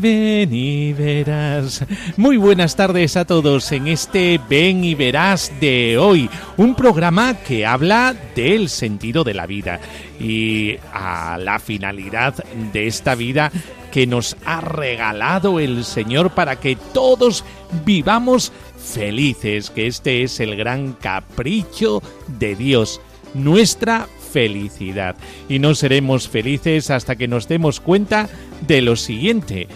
ven y verás. Muy buenas tardes a todos en este Ven y verás de hoy, un programa que habla del sentido de la vida y a la finalidad de esta vida que nos ha regalado el Señor para que todos vivamos felices, que este es el gran capricho de Dios, nuestra felicidad. Y no seremos felices hasta que nos demos cuenta de lo siguiente,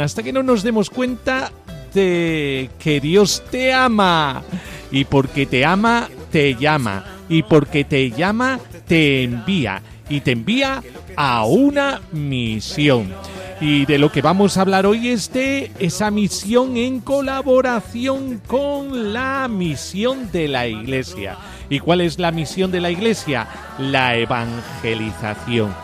hasta que no nos demos cuenta de que Dios te ama. Y porque te ama, te llama. Y porque te llama, te envía. Y te envía a una misión. Y de lo que vamos a hablar hoy es de esa misión en colaboración con la misión de la Iglesia. ¿Y cuál es la misión de la Iglesia? La evangelización.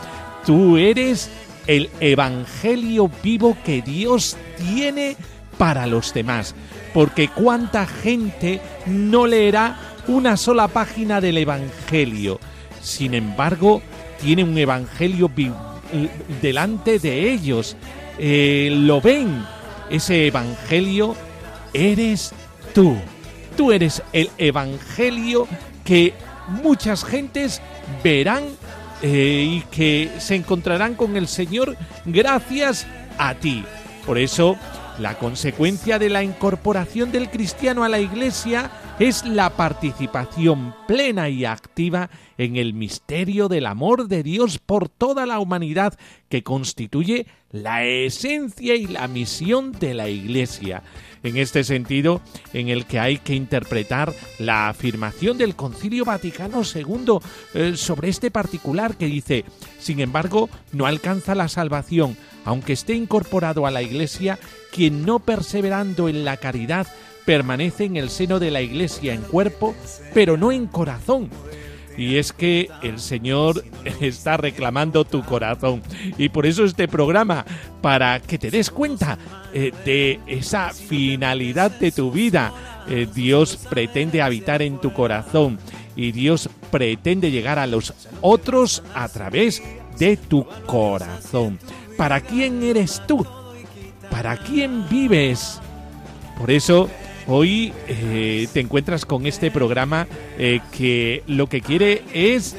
Tú eres el Evangelio vivo que Dios tiene para los demás. Porque cuánta gente no leerá una sola página del Evangelio. Sin embargo, tiene un Evangelio delante de ellos. Eh, lo ven. Ese Evangelio eres tú. Tú eres el Evangelio que muchas gentes verán eh, y que se encontrarán con el Señor gracias a ti. Por eso, la consecuencia de la incorporación del cristiano a la iglesia es la participación plena y activa en el misterio del amor de Dios por toda la humanidad que constituye la esencia y la misión de la iglesia. En este sentido, en el que hay que interpretar la afirmación del Concilio Vaticano II eh, sobre este particular que dice, sin embargo, no alcanza la salvación, aunque esté incorporado a la Iglesia, quien no perseverando en la caridad permanece en el seno de la Iglesia en cuerpo, pero no en corazón. Y es que el Señor está reclamando tu corazón. Y por eso este programa, para que te des cuenta eh, de esa finalidad de tu vida. Eh, Dios pretende habitar en tu corazón y Dios pretende llegar a los otros a través de tu corazón. ¿Para quién eres tú? ¿Para quién vives? Por eso hoy eh, te encuentras con este programa eh, que lo que quiere es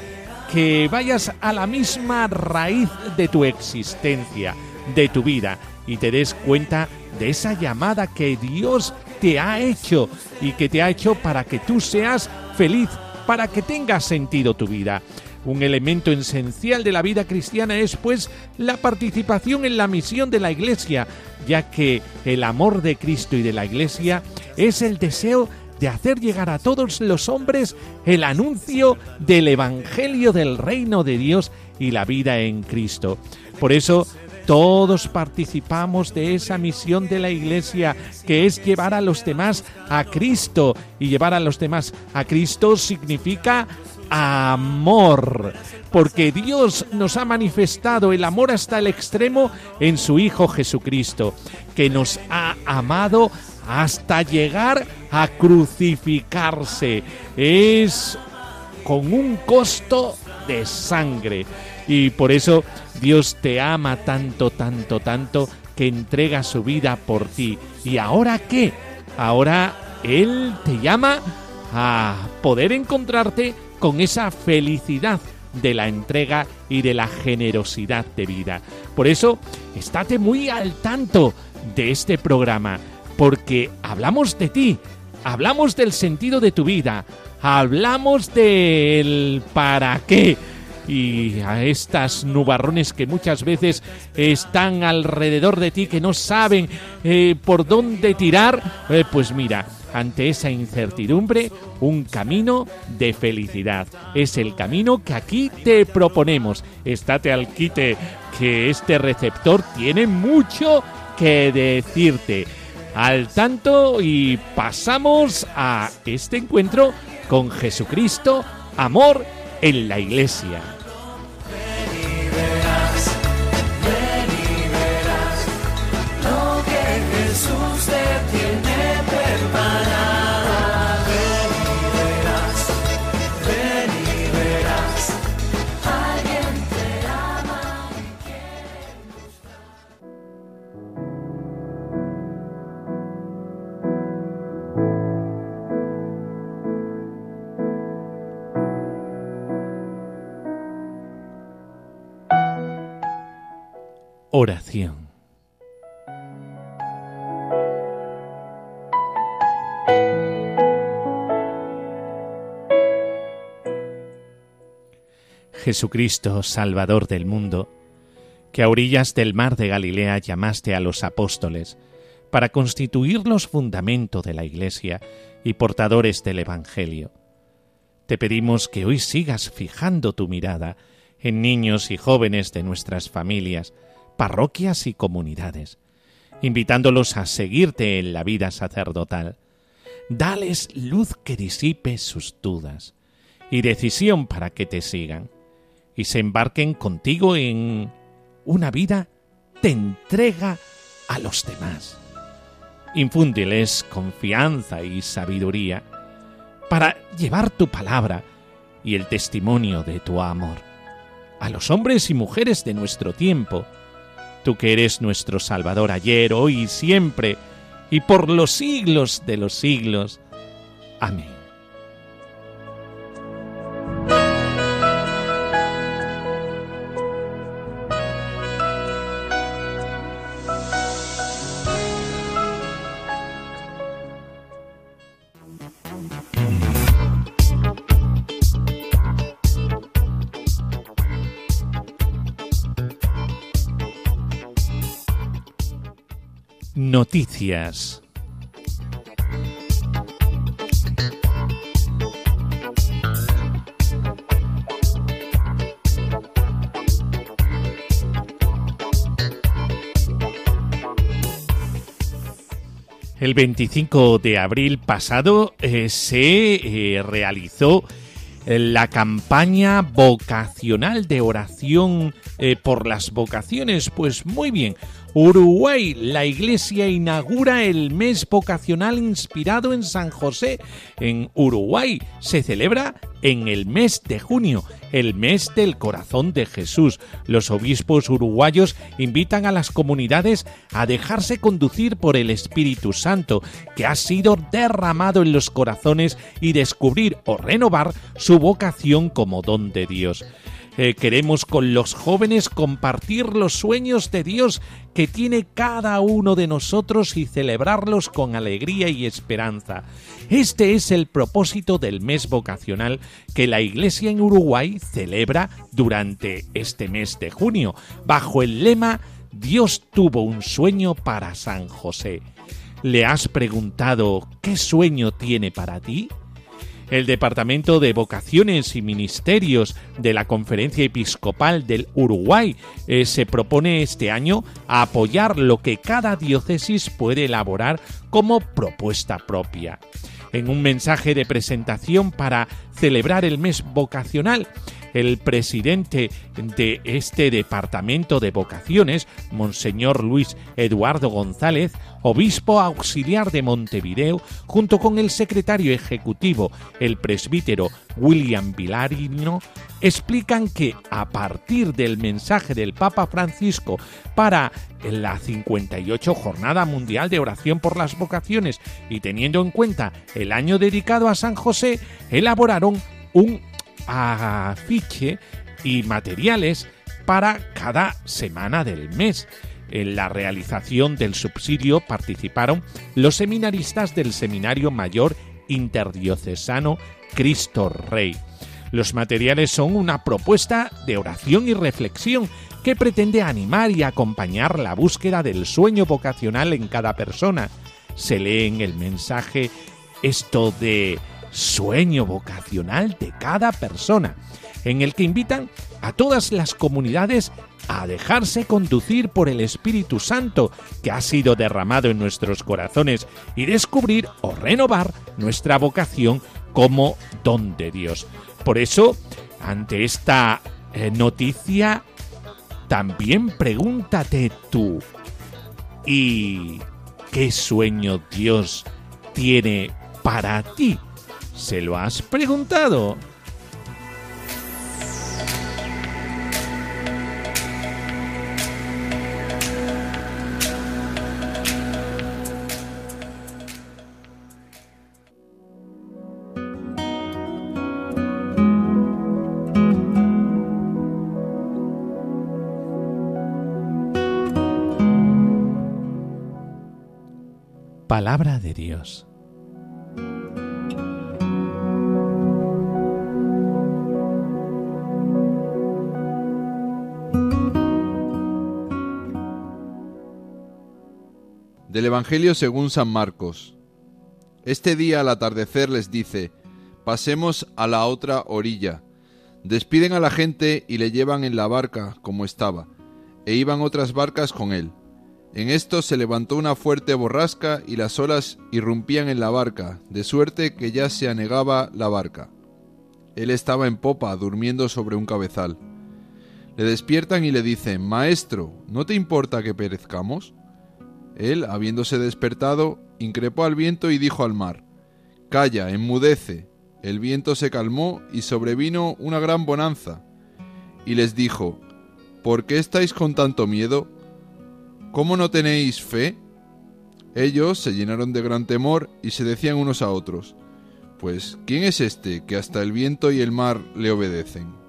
que vayas a la misma raíz de tu existencia, de tu vida, y te des cuenta de esa llamada que Dios te ha hecho y que te ha hecho para que tú seas feliz, para que tenga sentido tu vida. Un elemento esencial de la vida cristiana es pues la participación en la misión de la Iglesia, ya que el amor de Cristo y de la Iglesia es el deseo de hacer llegar a todos los hombres el anuncio del Evangelio del reino de Dios y la vida en Cristo. Por eso todos participamos de esa misión de la Iglesia, que es llevar a los demás a Cristo. Y llevar a los demás a Cristo significa amor, porque Dios nos ha manifestado el amor hasta el extremo en su Hijo Jesucristo, que nos ha amado hasta llegar a crucificarse. Es con un costo de sangre. Y por eso Dios te ama tanto, tanto, tanto, que entrega su vida por ti. ¿Y ahora qué? Ahora Él te llama a poder encontrarte con esa felicidad de la entrega y de la generosidad de vida. Por eso, estate muy al tanto de este programa. porque hablamos de ti, hablamos del sentido de tu vida, hablamos del para qué y a estas nubarrones que muchas veces están alrededor de ti, que no saben eh, por dónde tirar, eh, pues mira, ante esa incertidumbre, un camino de felicidad. Es el camino que aquí te proponemos. Estate al quite, que este receptor tiene mucho que decirte. Al tanto y pasamos a este encuentro con Jesucristo, amor en la iglesia. Oración. Jesucristo, Salvador del mundo, que a orillas del mar de Galilea llamaste a los apóstoles para constituir los fundamentos de la Iglesia y portadores del Evangelio. Te pedimos que hoy sigas fijando tu mirada en niños y jóvenes de nuestras familias, parroquias y comunidades, invitándolos a seguirte en la vida sacerdotal. Dales luz que disipe sus dudas y decisión para que te sigan y se embarquen contigo en una vida de entrega a los demás. Infúndeles confianza y sabiduría para llevar tu palabra y el testimonio de tu amor a los hombres y mujeres de nuestro tiempo, tú que eres nuestro Salvador ayer, hoy y siempre, y por los siglos de los siglos. Amén. Noticias. El 25 de abril pasado eh, se eh, realizó la campaña vocacional de oración eh, por las vocaciones. Pues muy bien, Uruguay, la iglesia inaugura el mes vocacional inspirado en San José. En Uruguay se celebra en el mes de junio, el mes del corazón de Jesús. Los obispos uruguayos invitan a las comunidades a dejarse conducir por el Espíritu Santo, que ha sido derramado en los corazones y descubrir o renovar su vocación como don de Dios. Eh, queremos con los jóvenes compartir los sueños de Dios que tiene cada uno de nosotros y celebrarlos con alegría y esperanza. Este es el propósito del mes vocacional que la Iglesia en Uruguay celebra durante este mes de junio, bajo el lema Dios tuvo un sueño para San José. ¿Le has preguntado qué sueño tiene para ti? El Departamento de Vocaciones y Ministerios de la Conferencia Episcopal del Uruguay eh, se propone este año apoyar lo que cada diócesis puede elaborar como propuesta propia. En un mensaje de presentación para celebrar el mes vocacional, el presidente de este departamento de vocaciones, Monseñor Luis Eduardo González, obispo auxiliar de Montevideo, junto con el secretario ejecutivo, el presbítero William Vilarino, explican que a partir del mensaje del Papa Francisco para la 58 Jornada Mundial de Oración por las Vocaciones y teniendo en cuenta el año dedicado a San José, elaboraron un afiche y materiales para cada semana del mes. En la realización del subsidio participaron los seminaristas del Seminario Mayor Interdiocesano Cristo Rey. Los materiales son una propuesta de oración y reflexión que pretende animar y acompañar la búsqueda del sueño vocacional en cada persona. Se lee en el mensaje esto de sueño vocacional de cada persona, en el que invitan a todas las comunidades a dejarse conducir por el Espíritu Santo que ha sido derramado en nuestros corazones y descubrir o renovar nuestra vocación como don de Dios. Por eso, ante esta eh, noticia, también pregúntate tú, ¿y qué sueño Dios tiene para ti? ¿Se lo has preguntado? Palabra de Dios. Evangelio según San Marcos. Este día al atardecer les dice, pasemos a la otra orilla. Despiden a la gente y le llevan en la barca como estaba, e iban otras barcas con él. En esto se levantó una fuerte borrasca y las olas irrumpían en la barca, de suerte que ya se anegaba la barca. Él estaba en popa, durmiendo sobre un cabezal. Le despiertan y le dicen, Maestro, ¿no te importa que perezcamos? Él, habiéndose despertado, increpó al viento y dijo al mar, Calla, enmudece. El viento se calmó y sobrevino una gran bonanza. Y les dijo, ¿Por qué estáis con tanto miedo? ¿Cómo no tenéis fe? Ellos se llenaron de gran temor y se decían unos a otros, Pues, ¿quién es este que hasta el viento y el mar le obedecen?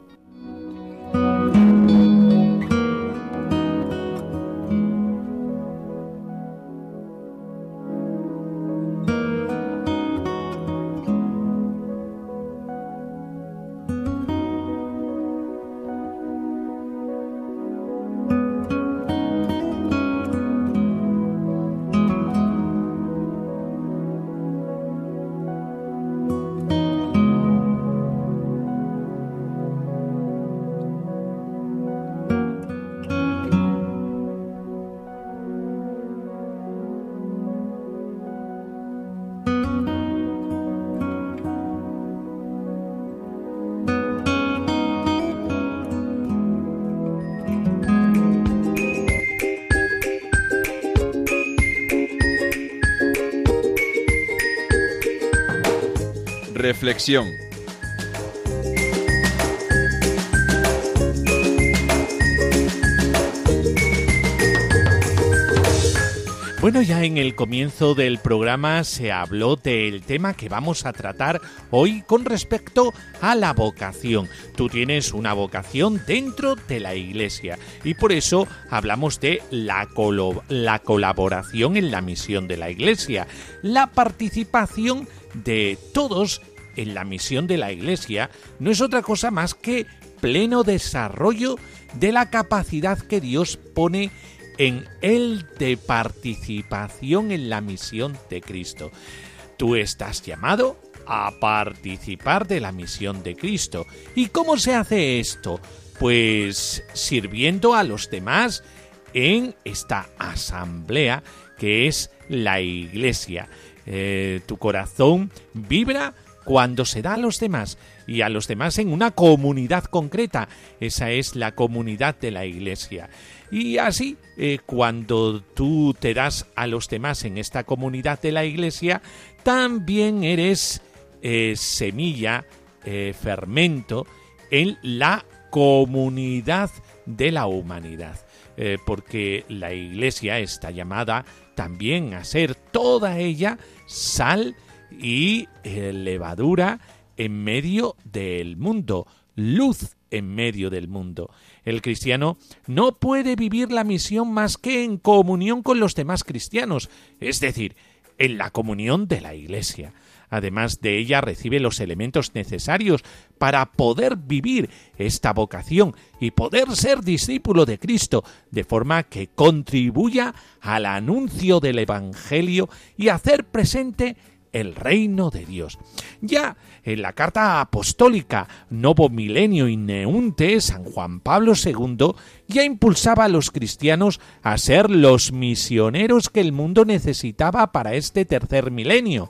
Bueno, ya en el comienzo del programa se habló del tema que vamos a tratar hoy con respecto a la vocación. Tú tienes una vocación dentro de la iglesia y por eso hablamos de la, la colaboración en la misión de la iglesia, la participación de todos en la misión de la Iglesia no es otra cosa más que pleno desarrollo de la capacidad que Dios pone en él de participación en la misión de Cristo. Tú estás llamado a participar de la misión de Cristo. ¿Y cómo se hace esto? Pues sirviendo a los demás en esta asamblea que es la iglesia. Eh, tu corazón vibra cuando se da a los demás y a los demás en una comunidad concreta. Esa es la comunidad de la iglesia. Y así, eh, cuando tú te das a los demás en esta comunidad de la iglesia, también eres eh, semilla, eh, fermento en la comunidad de la humanidad. porque la iglesia está llamada también a ser toda ella sal y eh, levadura en medio del mundo, luz en medio del mundo. El cristiano no puede vivir la misión más que en comunión con los demás cristianos, es decir, en la comunión de la Iglesia. Además de ella recibe los elementos necesarios para poder vivir esta vocación y poder ser discípulo de Cristo, de forma que contribuya al anuncio del Evangelio y hacer presente el reino de Dios. Ya en la carta apostólica Novo Milenio y Neunte, San Juan Pablo II ya impulsaba a los cristianos a ser los misioneros que el mundo necesitaba para este tercer milenio.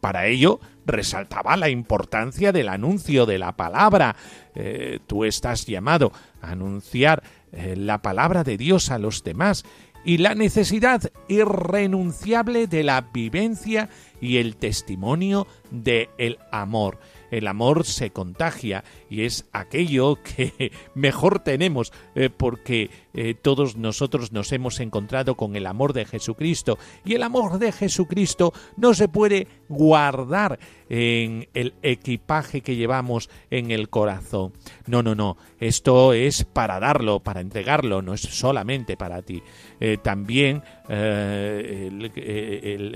Para ello, resaltaba la importancia del anuncio de la palabra. Eh, tú estás llamado a anunciar eh, la palabra de Dios a los demás y la necesidad irrenunciable de la vivencia y el testimonio de el amor. El amor se contagia y es aquello que mejor tenemos eh, porque eh, todos nosotros nos hemos encontrado con el amor de Jesucristo y el amor de Jesucristo no se puede guardar en el equipaje que llevamos en el corazón. No, no, no, esto es para darlo, para entregarlo, no es solamente para ti. Eh, también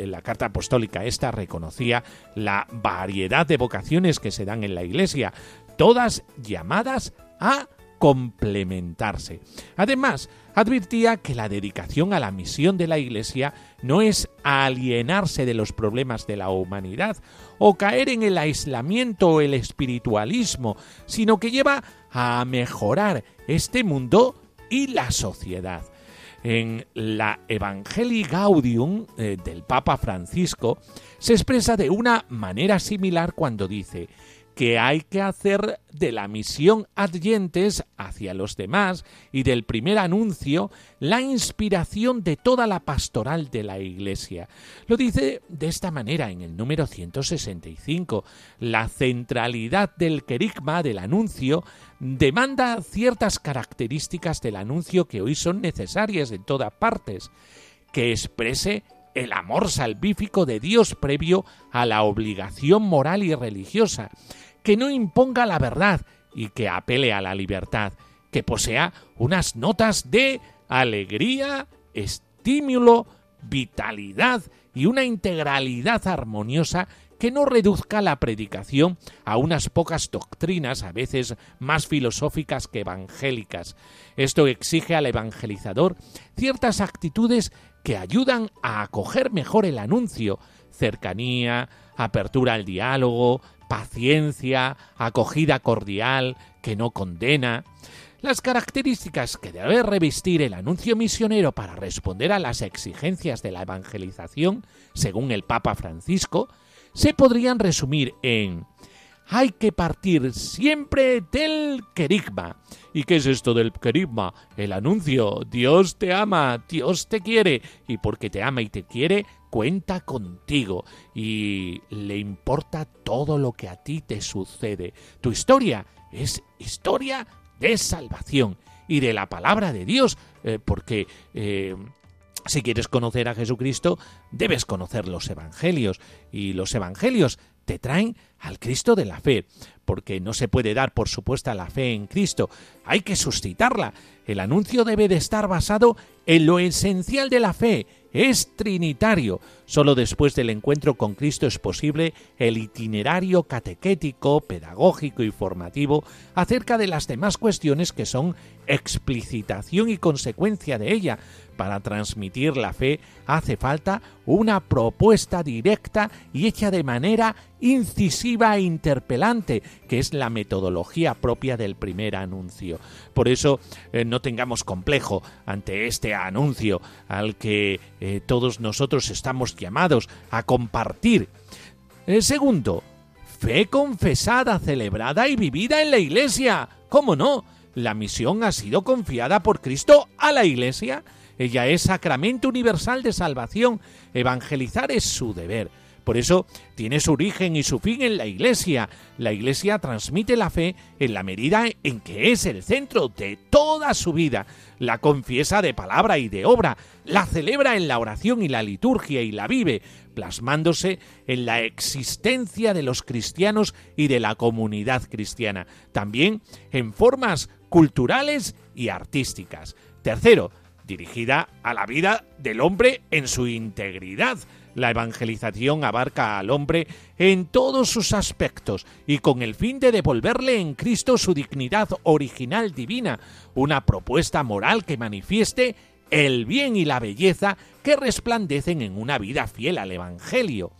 la carta apostólica esta reconocía la variedad de vocaciones que se dan en la Iglesia, todas llamadas a complementarse. Además, advirtía que la dedicación a la misión de la Iglesia no es alienarse de los problemas de la humanidad o caer en el aislamiento o el espiritualismo, sino que lleva a mejorar este mundo y la sociedad. En la Evangelii Gaudium eh, del Papa Francisco se expresa de una manera similar cuando dice que hay que hacer de la misión adyentes hacia los demás y del primer anuncio la inspiración de toda la pastoral de la Iglesia. Lo dice de esta manera en el número 165. La centralidad del querigma del anuncio demanda ciertas características del anuncio que hoy son necesarias en todas partes, que exprese el amor salvífico de Dios previo a la obligación moral y religiosa, que no imponga la verdad y que apele a la libertad, que posea unas notas de alegría, estímulo, vitalidad y una integralidad armoniosa que no reduzca la predicación a unas pocas doctrinas, a veces más filosóficas que evangélicas. Esto exige al evangelizador ciertas actitudes que ayudan a acoger mejor el anuncio, cercanía, apertura al diálogo, paciencia, acogida cordial, que no condena. Las características que debe revestir el anuncio misionero para responder a las exigencias de la evangelización, según el Papa Francisco, se podrían resumir en hay que partir siempre del querigma. ¿Y qué es esto del querigma? El anuncio. Dios te ama, Dios te quiere, y porque te ama y te quiere, cuenta contigo y le importa todo lo que a ti te sucede. Tu historia es historia de salvación y de la palabra de Dios, eh, porque eh, si quieres conocer a Jesucristo, debes conocer los evangelios y los evangelios te traen al Cristo de la fe, porque no se puede dar por supuesta la fe en Cristo, hay que suscitarla. El anuncio debe de estar basado en lo esencial de la fe, es trinitario. Solo después del encuentro con Cristo es posible el itinerario catequético, pedagógico y formativo acerca de las demás cuestiones que son explicitación y consecuencia de ella, para transmitir la fe hace falta una propuesta directa y hecha de manera incisiva e interpelante, que es la metodología propia del primer anuncio. Por eso eh, no tengamos complejo ante este anuncio al que eh, todos nosotros estamos llamados a compartir. El segundo, fe confesada, celebrada y vivida en la Iglesia. ¿Cómo no? La misión ha sido confiada por Cristo a la Iglesia ella es sacramento universal de salvación. Evangelizar es su deber. Por eso tiene su origen y su fin en la Iglesia. La Iglesia transmite la fe en la medida en que es el centro de toda su vida. La confiesa de palabra y de obra, la celebra en la oración y la liturgia y la vive, plasmándose en la existencia de los cristianos y de la comunidad cristiana, también en formas culturales y artísticas. Tercero, dirigida a la vida del hombre en su integridad. La evangelización abarca al hombre en todos sus aspectos y con el fin de devolverle en Cristo su dignidad original divina, una propuesta moral que manifieste el bien y la belleza que resplandecen en una vida fiel al Evangelio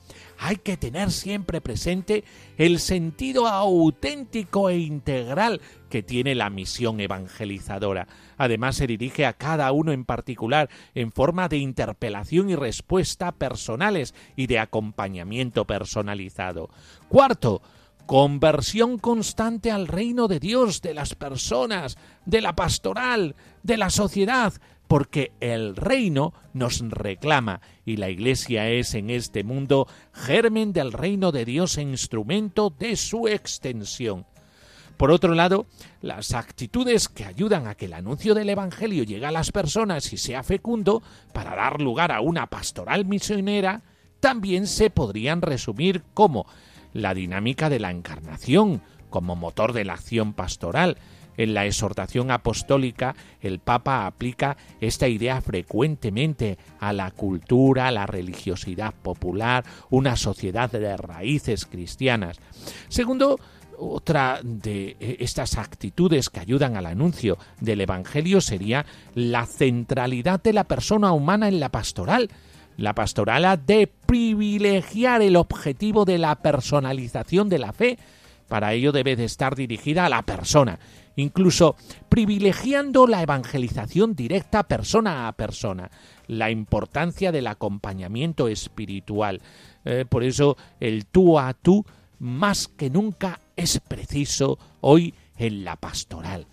hay que tener siempre presente el sentido auténtico e integral que tiene la misión evangelizadora. Además se dirige a cada uno en particular en forma de interpelación y respuesta personales y de acompañamiento personalizado. Cuarto, conversión constante al reino de Dios, de las personas, de la pastoral, de la sociedad, porque el reino nos reclama y la Iglesia es en este mundo germen del reino de Dios e instrumento de su extensión. Por otro lado, las actitudes que ayudan a que el anuncio del Evangelio llegue a las personas y sea fecundo para dar lugar a una pastoral misionera, también se podrían resumir como la dinámica de la encarnación, como motor de la acción pastoral, en la exhortación apostólica, el Papa aplica esta idea frecuentemente a la cultura, a la religiosidad popular, una sociedad de raíces cristianas. Segundo, otra de estas actitudes que ayudan al anuncio del Evangelio sería la centralidad de la persona humana en la pastoral. La pastoral ha de privilegiar el objetivo de la personalización de la fe. Para ello debe de estar dirigida a la persona incluso privilegiando la evangelización directa persona a persona, la importancia del acompañamiento espiritual. Eh, por eso el tú a tú más que nunca es preciso hoy en la pastoral.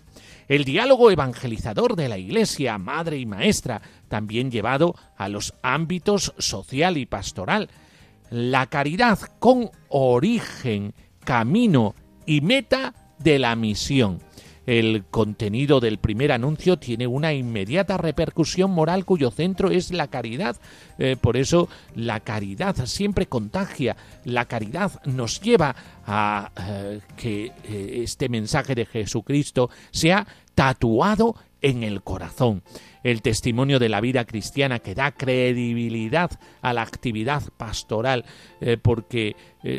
El diálogo evangelizador de la Iglesia, madre y maestra, también llevado a los ámbitos social y pastoral. La caridad con origen, camino y meta de la misión el contenido del primer anuncio tiene una inmediata repercusión moral cuyo centro es la caridad. Eh, por eso la caridad siempre contagia, la caridad nos lleva a eh, que eh, este mensaje de Jesucristo sea tatuado en el corazón. El testimonio de la vida cristiana que da credibilidad a la actividad pastoral, porque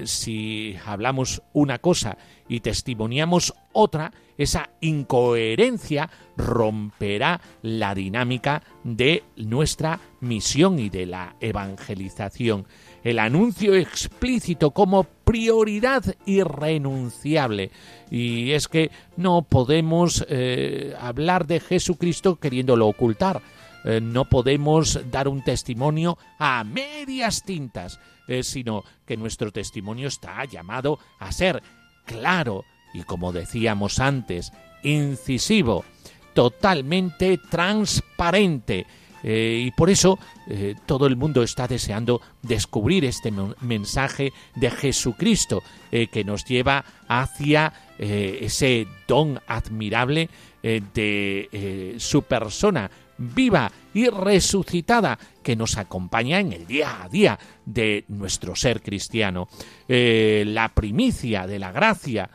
si hablamos una cosa y testimoniamos otra, esa incoherencia romperá la dinámica de nuestra misión y de la evangelización. El anuncio explícito como prioridad irrenunciable. Y es que no podemos eh, hablar de Jesucristo queriéndolo ocultar. Eh, no podemos dar un testimonio a medias tintas, eh, sino que nuestro testimonio está llamado a ser claro, y como decíamos antes, incisivo, totalmente transparente. Eh, y por eso eh, todo el mundo está deseando descubrir este mensaje de Jesucristo eh, que nos lleva hacia ese don admirable de su persona viva y resucitada que nos acompaña en el día a día de nuestro ser cristiano. la primicia de la gracia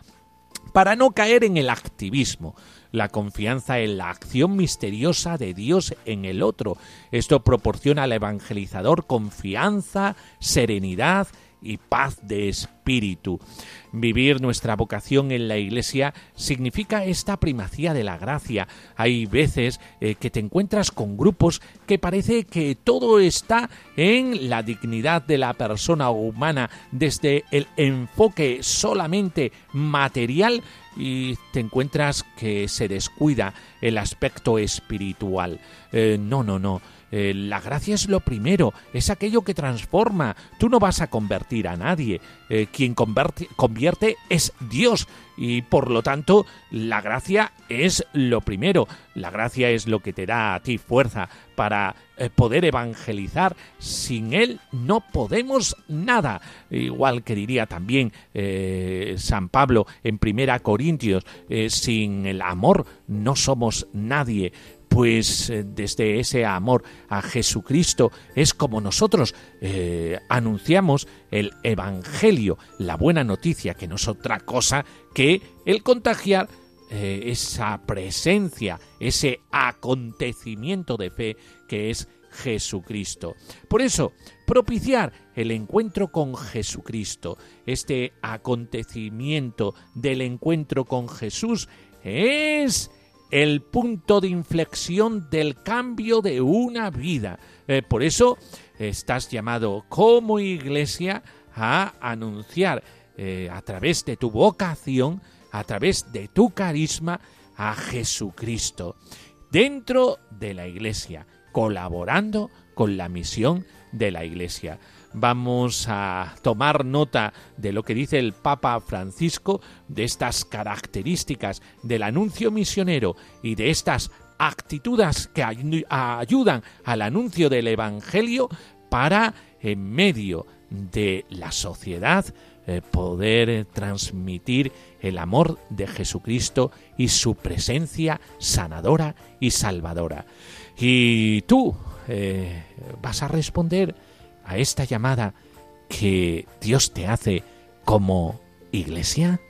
para no caer en el activismo, la confianza en la acción misteriosa de Dios en el otro. Esto proporciona al evangelizador confianza, serenidad y paz de espíritu. Vivir nuestra vocación en la Iglesia significa esta primacía de la gracia. Hay veces eh, que te encuentras con grupos que parece que todo está en la dignidad de la persona humana desde el enfoque solamente material y te encuentras que se descuida el aspecto espiritual. Eh, no, no, no. Eh, la gracia es lo primero, es aquello que transforma. Tú no vas a convertir a nadie. Eh, quien convierte, es Dios. Y por lo tanto, la gracia es lo primero. La gracia es lo que te da a ti fuerza para eh, poder evangelizar. Sin Él no podemos nada. Igual que diría también San Pablo en Primera Corintios, sin el amor no somos nadie pues eh, desde ese amor a Jesucristo es como nosotros eh, anunciamos el Evangelio, la buena noticia, que no es otra cosa que el contagiar eh, esa presencia, ese acontecimiento de fe que es Jesucristo. Por eso, propiciar el encuentro con Jesucristo, este acontecimiento del encuentro con Jesús, es el punto de inflexión del cambio de una vida. Eh, por eso estás llamado como iglesia a anunciar eh, a través de tu vocación, a través de tu carisma, a Jesucristo dentro de la iglesia, colaborando con la misión de la iglesia vamos a tomar nota de lo que dice el Papa Francisco, de estas características del anuncio misionero y de estas actitudes que ayudan al anuncio del Evangelio para, en medio de la sociedad, eh, poder transmitir el amor de Jesucristo y su presencia sanadora y salvadora. Y tú eh, vas a responder a esta llamada que Dios te hace como iglesia?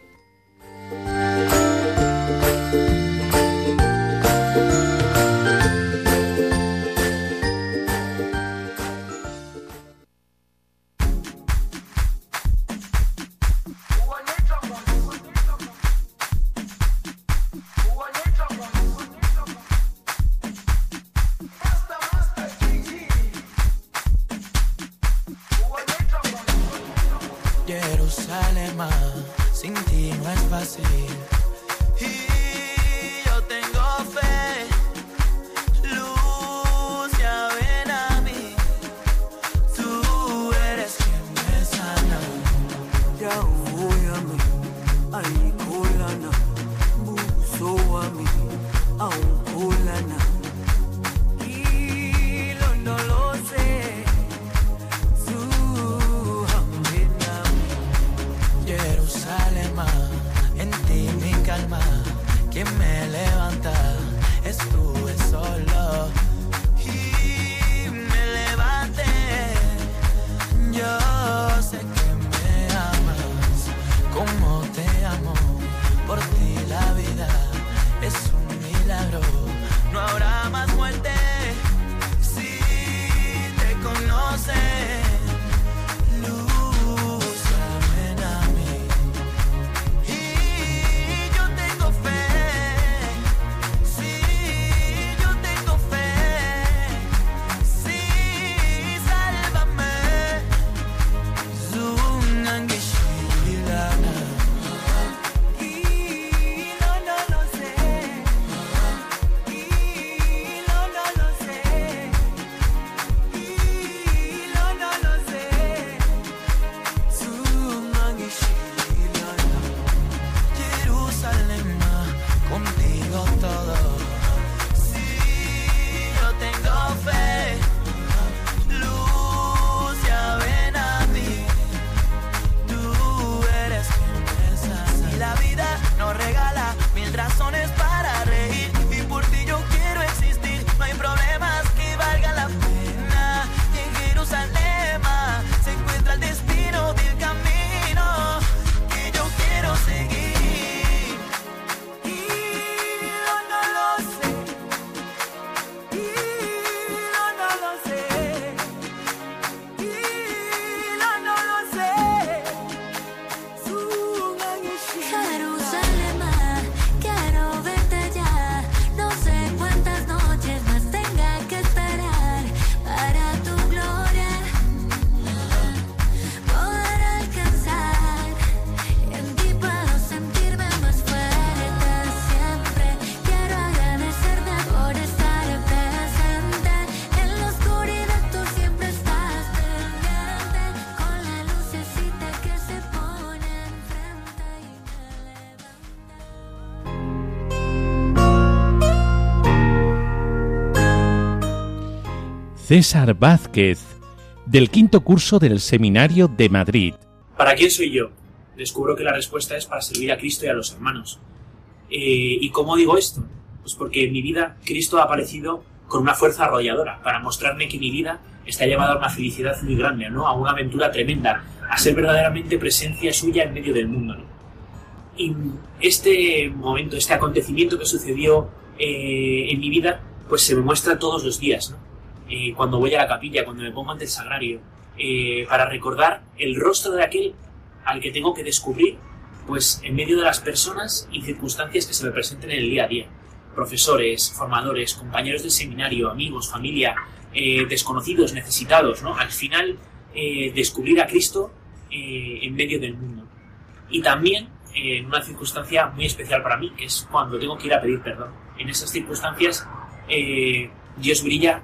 César Vázquez, del quinto curso del Seminario de Madrid. ¿Para quién soy yo? Descubro que la respuesta es para servir a Cristo y a los hermanos. Eh, ¿Y cómo digo esto? Pues porque en mi vida Cristo ha aparecido con una fuerza arrolladora para mostrarme que mi vida está llevada a una felicidad muy grande, ¿no? A una aventura tremenda, a ser verdaderamente presencia suya en medio del mundo, Y este momento, este acontecimiento que sucedió eh, en mi vida, pues se me muestra todos los días, ¿no? Eh, cuando voy a la capilla, cuando me pongo ante el sagrario, eh, para recordar el rostro de aquel al que tengo que descubrir, pues en medio de las personas y circunstancias que se me presenten en el día a día. Profesores, formadores, compañeros del seminario, amigos, familia, desconocidos, necesitados, ¿no? Al final, descubrir a Cristo en medio del mundo. Y también en una circunstancia muy especial para mí, que es cuando tengo que ir a pedir perdón. En esas circunstancias, Dios brilla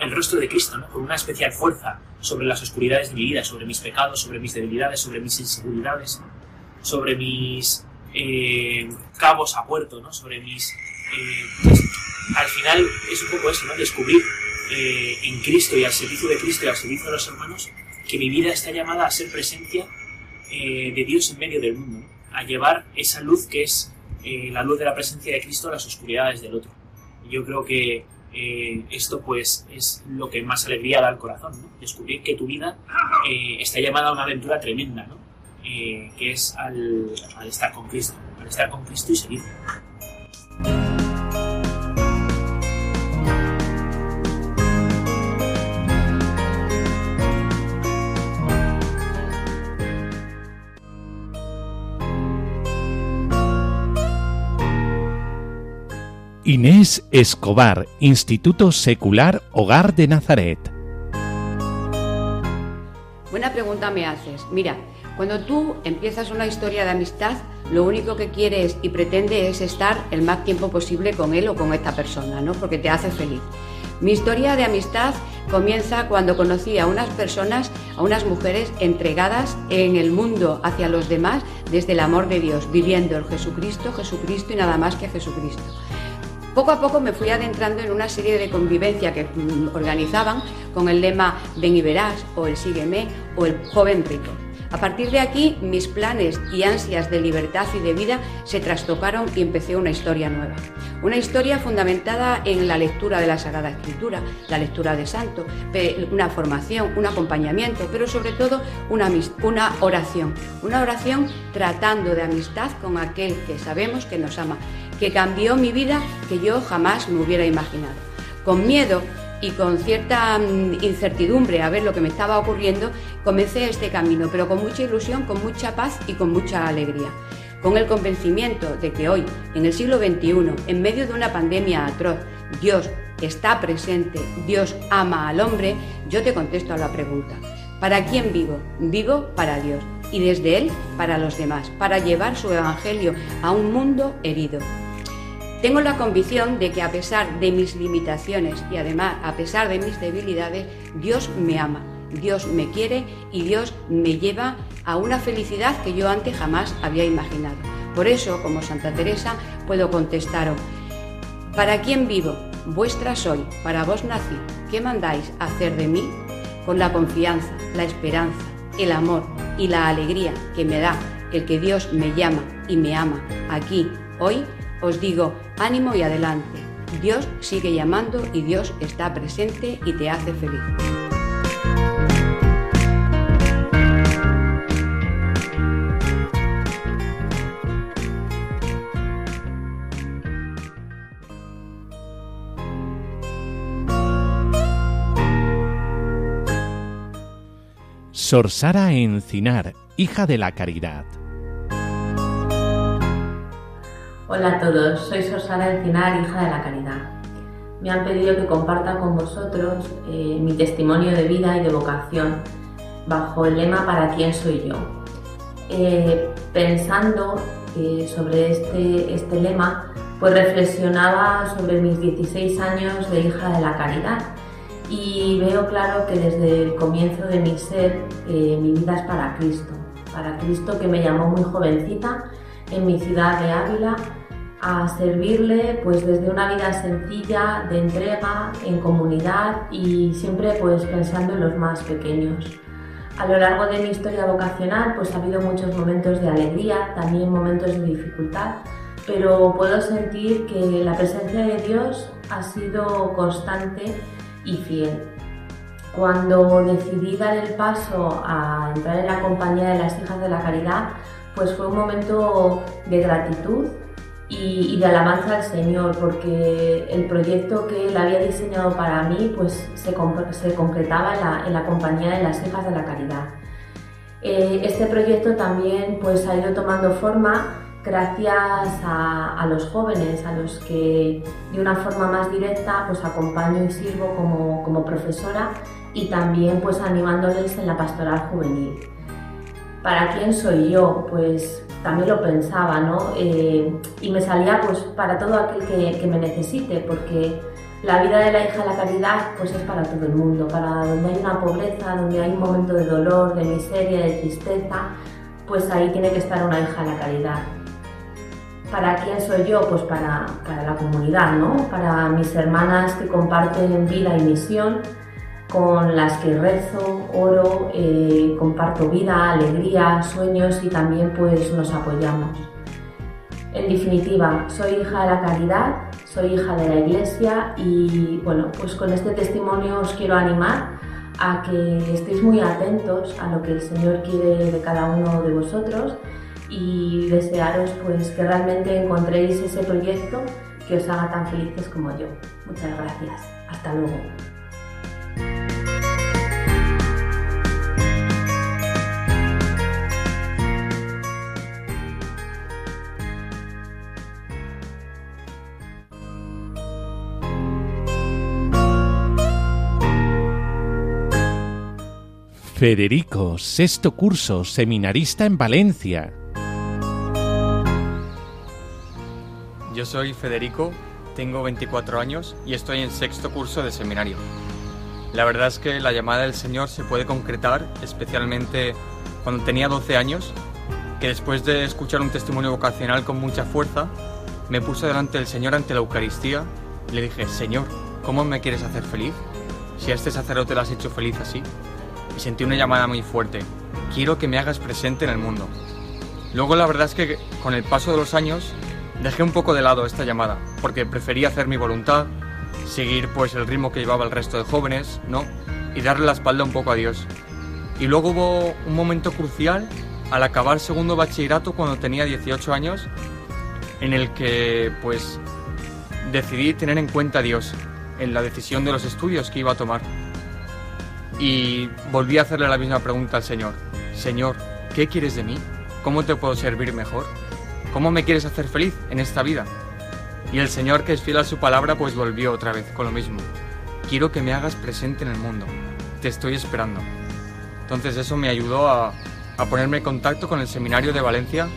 el rostro de Cristo, con una especial fuerza sobre las oscuridades de mi vida, sobre mis pecados, sobre mis debilidades, sobre mis inseguridades, sobre mis eh, cabos a puerto, ¿no? sobre mis... Eh, pues, al final es un poco eso, ¿no? descubrir eh, en Cristo y al servicio de Cristo y al servicio de los hermanos que mi vida está llamada a ser presencia de Dios en medio del mundo, a llevar esa luz que es la luz de la presencia de Cristo a las oscuridades del otro. Yo creo que eh, esto pues es lo que más alegría da al corazón, descubrir que tu vida eh, está llamada a una aventura tremenda, ¿no? Eh, que es al, estar con Cristo, al estar con Cristo y seguir. Inés Escobar, Instituto Secular Hogar de Nazaret. Buena pregunta me haces. Mira, cuando tú empiezas una historia de amistad, lo único que quieres y pretende es estar el más tiempo posible con él o con esta persona, ¿no? Porque te hace feliz. Mi historia de amistad comienza cuando conocí a unas personas, a unas mujeres entregadas en el mundo hacia los demás desde el amor de Dios, viviendo el Jesucristo, Jesucristo y nada más que Jesucristo. Poco a poco me fui adentrando en una serie de convivencia que mm, organizaban con el lema Ven y verás, o el Sígueme, o el Joven Rico. A partir de aquí, mis planes y ansias de libertad y de vida se trastocaron y empecé una historia nueva. Una historia fundamentada en la lectura de la Sagrada Escritura, la lectura de santo, una formación, un acompañamiento, pero sobre todo una, una oración. Una oración tratando de amistad con aquel que sabemos que nos ama que cambió mi vida que yo jamás me hubiera imaginado. Con miedo y con cierta mm, incertidumbre a ver lo que me estaba ocurriendo, comencé este camino, pero con mucha ilusión, con mucha paz y con mucha alegría. Con el convencimiento de que hoy, en el siglo XXI, en medio de una pandemia atroz, Dios está presente, Dios ama al hombre, yo te contesto a la pregunta. ¿Para quién vivo? Vivo para Dios y desde Él para los demás, para llevar su Evangelio a un mundo herido. Tengo la convicción de que a pesar de mis limitaciones y además a pesar de mis debilidades, Dios me ama, Dios me quiere y Dios me lleva a una felicidad que yo antes jamás había imaginado. Por eso, como Santa Teresa, puedo contestaros, ¿para quién vivo? Vuestra soy, para vos nací. ¿Qué mandáis hacer de mí? Con la confianza, la esperanza, el amor y la alegría que me da el que Dios me llama y me ama aquí, hoy, os digo, ánimo y adelante. Dios sigue llamando y Dios está presente y te hace feliz. Sor Sara Encinar, hija de la Caridad. Hola a todos, soy Sosara Encinar, hija de la Caridad. Me han pedido que comparta con vosotros eh, mi testimonio de vida y de vocación bajo el lema ¿Para quién soy yo? Eh, pensando eh, sobre este, este lema, pues reflexionaba sobre mis 16 años de hija de la Caridad y veo claro que desde el comienzo de mi ser mi vida es para Cristo, para Cristo que me llamó muy jovencita en mi ciudad de Ávila a servirle pues desde una vida sencilla, de entrega, en comunidad y siempre pues pensando en los más pequeños. A lo largo de mi historia vocacional pues ha habido muchos momentos de alegría, también momentos de dificultad, pero puedo sentir que la presencia de Dios ha sido constante y fiel. Cuando decidí dar el paso a entrar en la compañía de las hijas de la caridad, pues fue un momento de gratitud y, de alabanza al Señor, porque el proyecto que Él había diseñado para mí pues, se, se concretaba en la, en la, compañía de las hijas de la caridad. Eh, este proyecto también pues, ha ido tomando forma gracias a, a, los jóvenes, a los que de una forma más directa pues, acompaño y sirvo como, como profesora y también pues, animándoles en la pastoral juvenil. ¿Para quién soy yo? Pues también lo pensaba, ¿no? Eh, y me salía pues para todo aquel que, me necesite, porque la vida de la hija de la caridad pues es para todo el mundo, para donde hay una pobreza, donde hay un momento de dolor, de miseria, de tristeza, pues ahí tiene que estar una hija de la caridad. ¿Para quién soy yo? Pues para, para la comunidad, ¿no? Para mis hermanas que comparten vida y misión, con las que rezo, oro, eh, comparto vida, alegría, sueños y también pues nos apoyamos. En definitiva, soy hija de la caridad, soy hija de la iglesia y bueno, pues con este testimonio os quiero animar a que estéis muy atentos a lo que el Señor quiere de cada uno de vosotros y desearos pues que realmente encontréis ese proyecto que os haga tan felices como yo. Muchas gracias. Hasta luego. Federico, sexto curso, seminarista en Valencia. Yo soy Federico, tengo 24 años y estoy en sexto curso de seminario. La verdad es que la llamada del Señor se puede concretar, especialmente cuando tenía 12 años, que después de escuchar un testimonio vocacional con mucha fuerza, me puse delante del Señor ante la Eucaristía y le dije, Señor, ¿cómo me quieres hacer feliz? Si a este sacerdote lo has hecho feliz así sentí una llamada muy fuerte. Quiero que me hagas presente en el mundo. Luego la verdad es que con el paso de los años dejé un poco de lado esta llamada, porque prefería hacer mi voluntad, seguir pues el ritmo que llevaba el resto de jóvenes, ¿no? Y darle la espalda un poco a Dios. Y luego hubo un momento crucial al acabar segundo bachillerato cuando tenía 18 años, en el que pues decidí tener en cuenta a Dios en la decisión de los estudios que iba a tomar. Y volví a hacerle la misma pregunta al Señor. Señor, ¿qué quieres de mí? ¿Cómo te puedo servir mejor? ¿Cómo me quieres hacer feliz en esta vida? Y el Señor, que es fiel a su palabra, pues volvió otra vez con lo mismo. Quiero que me hagas presente en el mundo. Te estoy esperando. Entonces eso me ayudó a, ponerme en contacto con el seminario de Valencia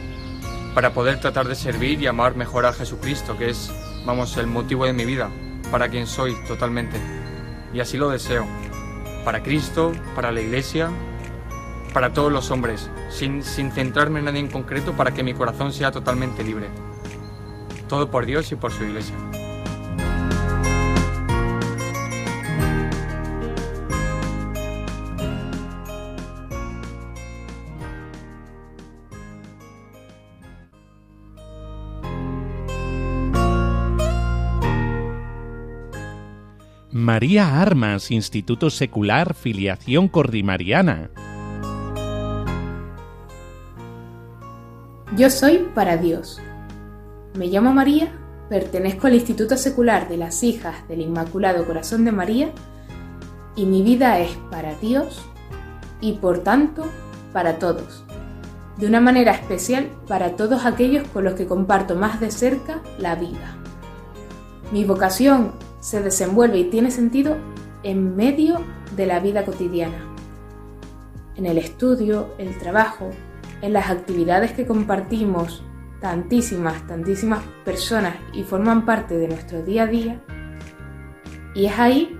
para poder tratar de servir y amar mejor a Jesucristo, que es, vamos, el motivo de mi vida, para quien soy totalmente. Y así lo deseo para Cristo, para la Iglesia, para todos los hombres, sin, sin centrarme en nadie en concreto para que mi corazón sea totalmente libre. Todo por Dios y por su Iglesia. María Armas, Instituto Secular Filiación Cordimariana. Yo soy para Dios. Me llamo María, pertenezco al Instituto Secular de las Hijas del Inmaculado Corazón de María y mi vida es para Dios y por tanto para todos. De una manera especial para todos aquellos con los que comparto más de cerca la vida. Mi vocación se desenvuelve y tiene sentido en medio de la vida cotidiana, en el estudio, el trabajo, en las actividades que compartimos tantísimas, tantísimas personas y forman parte de nuestro día a día. Y es ahí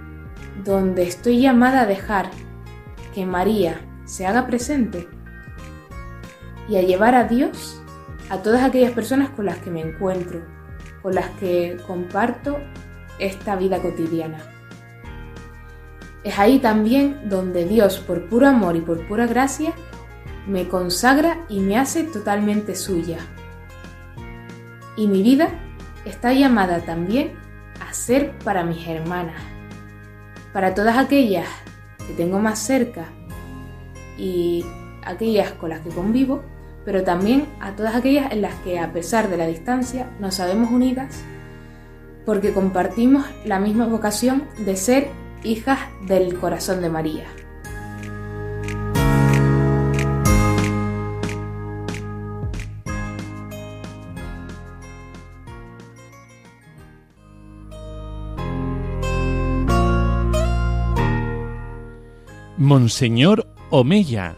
donde estoy llamada a dejar que María se haga presente y a llevar a Dios a todas aquellas personas con las que me encuentro, con las que comparto esta vida cotidiana. Es ahí también donde Dios, por puro amor y por pura gracia, me consagra y me hace totalmente suya. Y mi vida está llamada también a ser para mis hermanas, para todas aquellas que tengo más cerca y aquellas con las que convivo, pero también a todas aquellas en las que a pesar de la distancia nos sabemos unidas porque compartimos la misma vocación de ser hijas del corazón de María. Monseñor Omeya,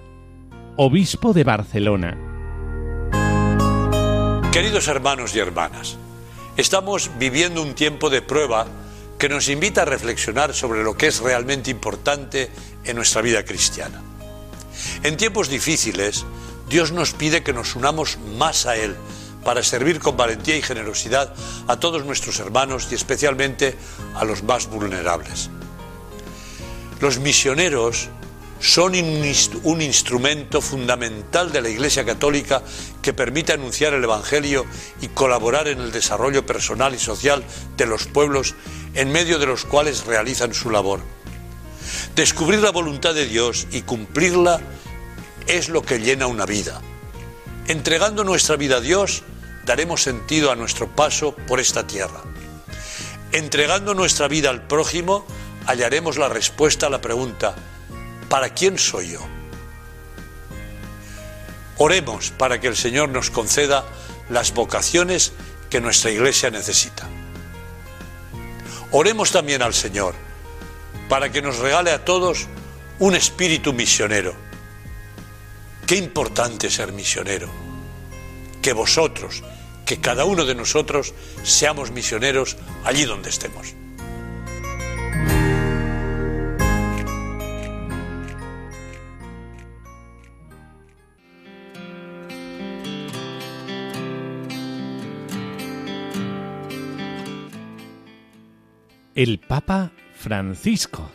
obispo de Barcelona. Queridos hermanos y hermanas, estamos viviendo un tiempo de prueba que nos invita a reflexionar sobre lo que es realmente importante en nuestra vida cristiana. En tiempos difíciles, Dios nos pide que nos unamos más a Él para servir con valentía y generosidad a todos nuestros hermanos y especialmente a los más vulnerables. Los misioneros son un instrumento fundamental de la Iglesia Católica que permite anunciar el Evangelio y colaborar en el desarrollo personal y social de los pueblos en medio de los cuales realizan su labor. Descubrir la voluntad de Dios y cumplirla es lo que llena una vida. Entregando nuestra vida a Dios, daremos sentido a nuestro paso por esta tierra. Entregando nuestra vida al prójimo, hallaremos la respuesta a la pregunta, ¿para quién soy yo? Oremos para que el Señor nos conceda las vocaciones que nuestra Iglesia necesita. Oremos también al Señor para que nos regale a todos un espíritu misionero. Qué importante ser misionero. Que vosotros, que cada uno de nosotros seamos misioneros allí donde estemos. El Papa Francisco.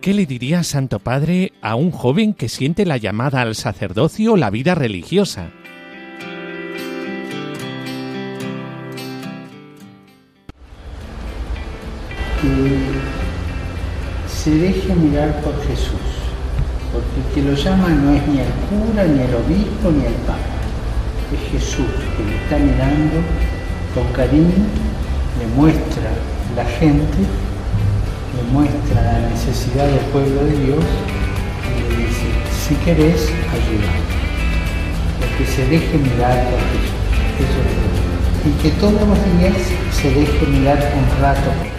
¿Qué le diría Santo Padre a un joven que siente la llamada al sacerdocio o la vida religiosa? Que se deje mirar por Jesús el que lo llama no es ni el cura, ni el obispo, ni el papa. Es Jesús que le está mirando con cariño, le muestra la gente, le muestra la necesidad del pueblo de Dios y le dice, si querés, ayudar. Que se deje mirar por Jesús. Es Y que todos los días se deje mirar un rato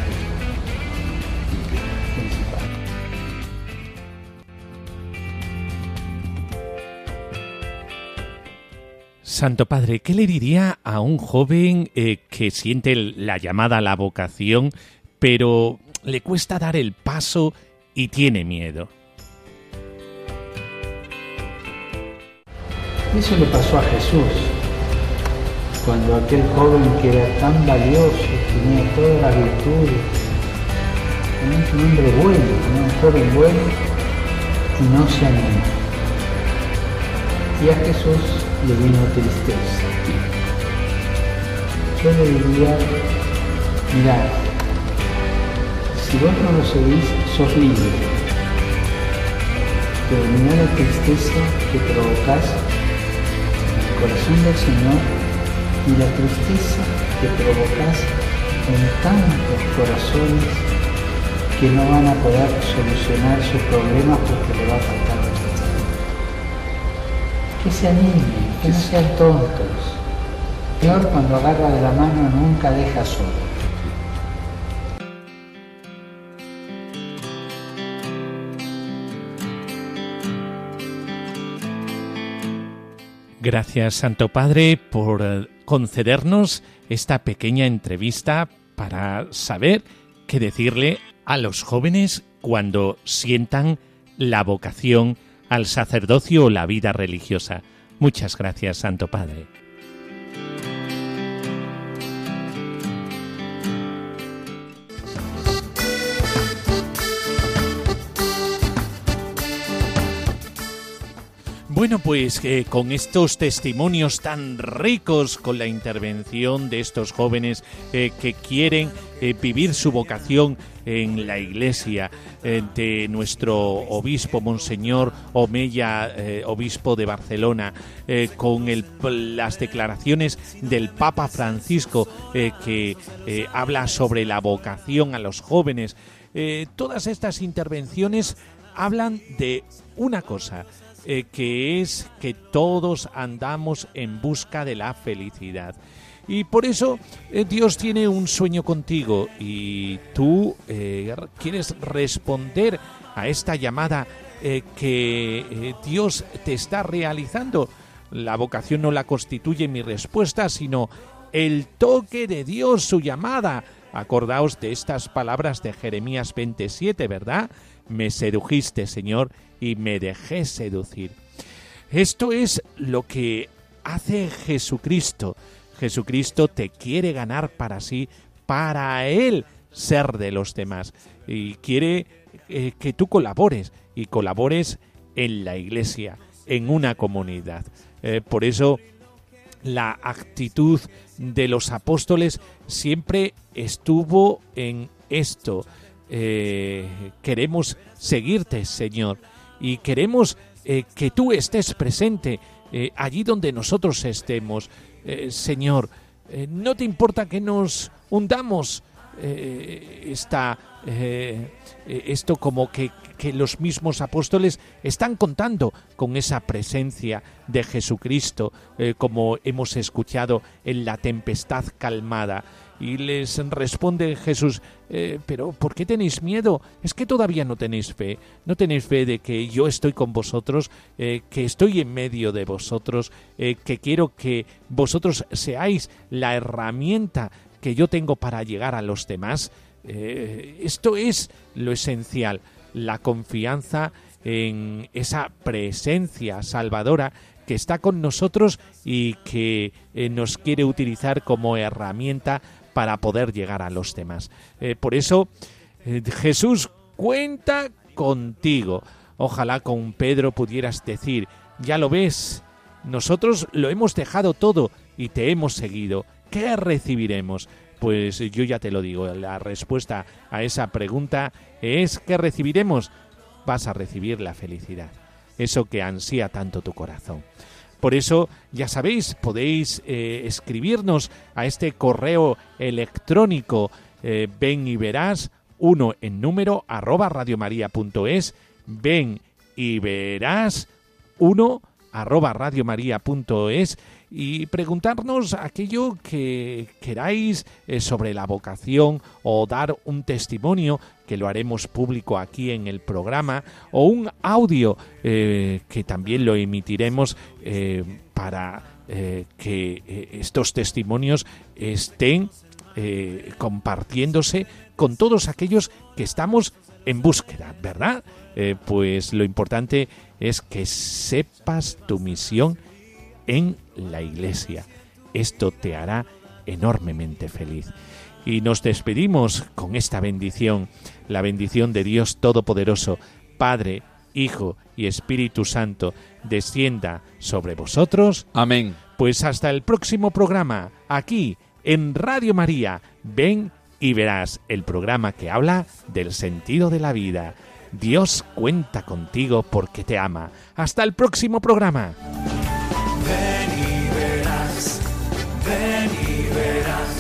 Santo Padre, ¿qué le diría a un joven eh, que siente la llamada a la vocación, pero le cuesta dar el paso y tiene miedo? Eso le pasó a Jesús, cuando aquel joven que era tan valioso, tenía todas las virtudes, un hombre bueno, un joven bueno, y no se animó. Y a Jesús le vino tristeza. Yo le diría, si vos no lo seguís, sos libre. Pero mirá la tristeza que provocás en el corazón del Señor y la tristeza que provocás en tantos corazones que no van a poder solucionar sus problemas porque le va a faltar que se animen, que sean. Peor cuando agarra de la mano nunca deja solo. Gracias, Santo Padre, por concedernos esta pequeña entrevista para saber qué decirle a los jóvenes cuando sientan la vocación al sacerdocio o la vida religiosa. Muchas gracias, Santo Padre. Bueno, pues eh, con estos testimonios tan ricos, con la intervención de estos jóvenes eh, que quieren eh, vivir su vocación en la iglesia, de nuestro obispo, Monseñor Omeya, obispo de Barcelona, con las declaraciones del Papa Francisco que habla sobre la vocación a los jóvenes, todas estas intervenciones hablan de una cosa, eh, que es que todos andamos en busca de la felicidad. Y por eso eh, Dios tiene un sueño contigo y tú eh, quieres responder a esta llamada que Dios te está realizando. La vocación no la constituye mi respuesta, sino el toque de Dios, su llamada. Acordaos de estas palabras de Jeremías 27, ¿verdad? Me sedujiste, Señor, y me dejé seducir. Esto es lo que hace Jesucristo. Jesucristo te quiere ganar para sí, para Él ser de los demás. Y quiere eh, que tú colabores y colabores en la iglesia, en una comunidad. Eh, por eso la actitud de los apóstoles siempre estuvo en esto. Eh, queremos seguirte, Señor y queremos eh, que tú estés presente eh, allí donde nosotros estemos. Eh, Señor, no te importa que nos hundamos esta, esto como que, que los mismos apóstoles están contando con esa presencia de Jesucristo, como hemos escuchado en la tempestad calmada. Y les responde Jesús, eh, pero ¿por qué tenéis miedo? Es que todavía no tenéis fe, no tenéis fe de que yo estoy con vosotros, eh, que estoy en medio de vosotros, eh, que quiero que vosotros seáis la herramienta que yo tengo para llegar a los demás. esto es lo esencial, la confianza en esa presencia salvadora que está con nosotros y que nos quiere utilizar como herramienta para poder llegar a los demás. Eh, por eso eh, Jesús cuenta contigo. Ojalá con Pedro pudieras decir, ya lo ves, nosotros lo hemos dejado todo y te hemos seguido. ¿Qué recibiremos? Pues yo ya te lo digo, la respuesta a esa pregunta es que recibiremos, vas a recibir la felicidad, eso que ansía tanto tu corazón. Por eso, ya sabéis, podéis eh, escribirnos a este correo electrónico eh, ven y verás uno en número arroba radiomaria.es ven y verás uno arroba radiomaria.es y preguntarnos aquello que queráis eh, sobre la vocación o dar un testimonio que lo haremos público aquí en el programa o un audio eh, que también lo emitiremos eh, para que estos testimonios estén compartiéndose con todos aquellos que estamos en búsqueda, ¿verdad? pues lo importante es que sepas tu misión en la iglesia. Esto te hará enormemente feliz. Y nos despedimos con esta bendición, la bendición de Dios Todopoderoso, Padre, Hijo y Espíritu Santo, descienda sobre vosotros. Amén. Pues hasta el próximo programa, aquí en Radio María, ven y verás el programa que habla del sentido de la vida. Dios cuenta contigo porque te ama. Hasta el próximo programa. Ven y verás, ven y verás.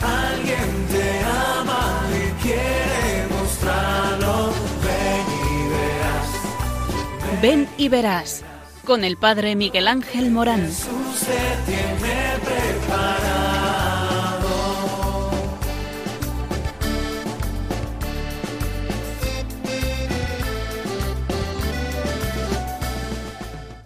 Alguien te ama y quiere mostrarlo. Ven y verás. Ven y verás. Con el padre Miguel Ángel Morán. Jesús te tiene